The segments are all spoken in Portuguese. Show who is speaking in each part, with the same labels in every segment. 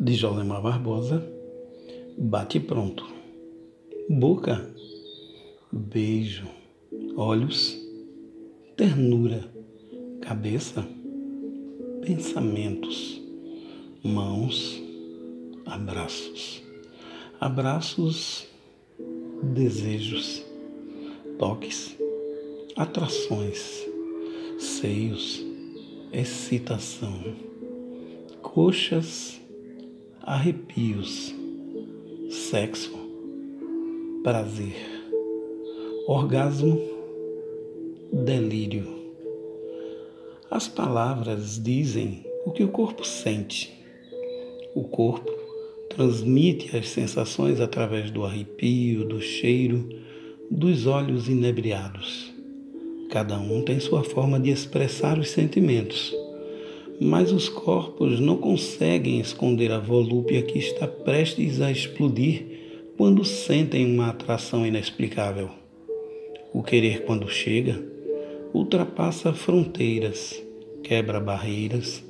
Speaker 1: de Jolemar Barbosa, bate pronto. Boca, beijo, olhos, ternura, cabeça, pensamentos, mãos, abraços. Abraços, desejos, toques, atrações, seios, excitação, coxas, arrepios, sexo, prazer, orgasmo, delírio. As palavras dizem o que o corpo sente. O corpo transmite as sensações através do arrepio, do cheiro, dos olhos inebriados. Cada um tem sua forma de expressar os sentimentos mas os corpos não conseguem esconder a volúpia que está prestes a explodir quando sentem uma atração inexplicável. O querer, quando chega, ultrapassa fronteiras, quebra barreiras,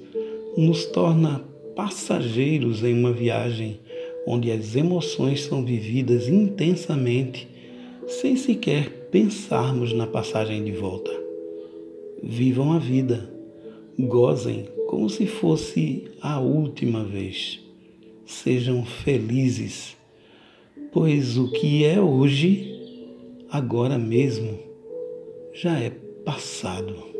Speaker 1: nos torna passageiros em uma viagem onde as emoções são vividas intensamente, sem sequer pensarmos na passagem de volta. Vivam a vida, gozem como se fosse a última vez. Sejam felizes, pois o que é hoje, agora mesmo, já é passado.